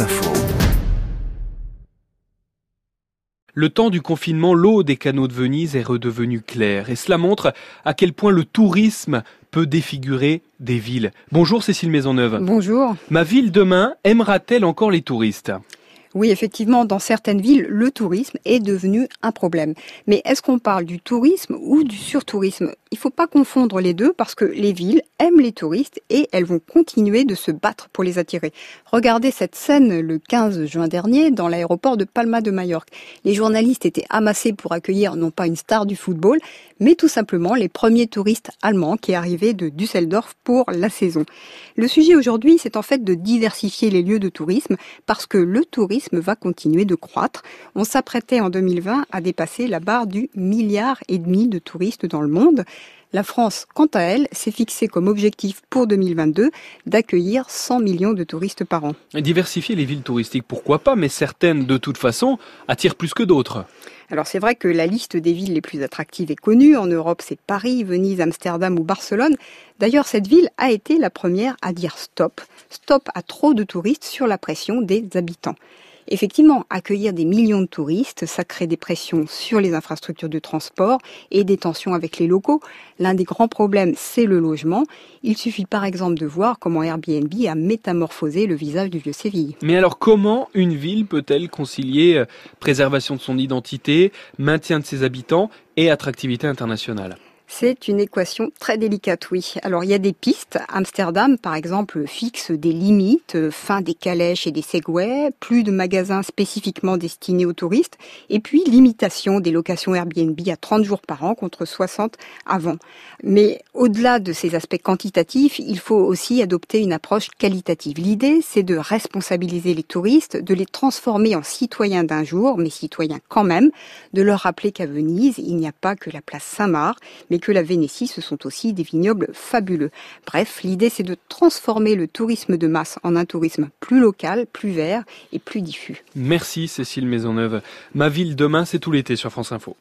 Info. Le temps du confinement, l'eau des canaux de Venise est redevenue claire et cela montre à quel point le tourisme peut défigurer des villes. Bonjour Cécile Maisonneuve. Bonjour. Ma ville demain aimera-t-elle encore les touristes? Oui, effectivement, dans certaines villes, le tourisme est devenu un problème. Mais est-ce qu'on parle du tourisme ou du surtourisme? Il ne faut pas confondre les deux parce que les villes aiment les touristes et elles vont continuer de se battre pour les attirer. Regardez cette scène le 15 juin dernier dans l'aéroport de Palma de Majorque. Les journalistes étaient amassés pour accueillir non pas une star du football, mais tout simplement les premiers touristes allemands qui arrivaient de Düsseldorf pour la saison. Le sujet aujourd'hui, c'est en fait de diversifier les lieux de tourisme parce que le tourisme va continuer de croître. On s'apprêtait en 2020 à dépasser la barre du milliard et demi de touristes dans le monde. La France, quant à elle, s'est fixée comme objectif pour 2022 d'accueillir 100 millions de touristes par an. Diversifier les villes touristiques, pourquoi pas, mais certaines, de toute façon, attirent plus que d'autres. Alors c'est vrai que la liste des villes les plus attractives est connue. En Europe, c'est Paris, Venise, Amsterdam ou Barcelone. D'ailleurs, cette ville a été la première à dire stop. Stop à trop de touristes sur la pression des habitants. Effectivement, accueillir des millions de touristes, ça crée des pressions sur les infrastructures de transport et des tensions avec les locaux. L'un des grands problèmes, c'est le logement. Il suffit par exemple de voir comment Airbnb a métamorphosé le visage du vieux Séville. Mais alors comment une ville peut-elle concilier euh, préservation de son identité, maintien de ses habitants et attractivité internationale? C'est une équation très délicate, oui. Alors il y a des pistes. Amsterdam, par exemple, fixe des limites, euh, fin des calèches et des segways, plus de magasins spécifiquement destinés aux touristes, et puis limitation des locations Airbnb à 30 jours par an contre 60 avant. Mais au-delà de ces aspects quantitatifs, il faut aussi adopter une approche qualitative. L'idée, c'est de responsabiliser les touristes, de les transformer en citoyens d'un jour, mais citoyens quand même, de leur rappeler qu'à Venise, il n'y a pas que la place Saint-Marc, mais que la Vénétie, ce sont aussi des vignobles fabuleux. Bref, l'idée c'est de transformer le tourisme de masse en un tourisme plus local, plus vert et plus diffus. Merci Cécile Maisonneuve. Ma ville demain, c'est tout l'été sur France Info.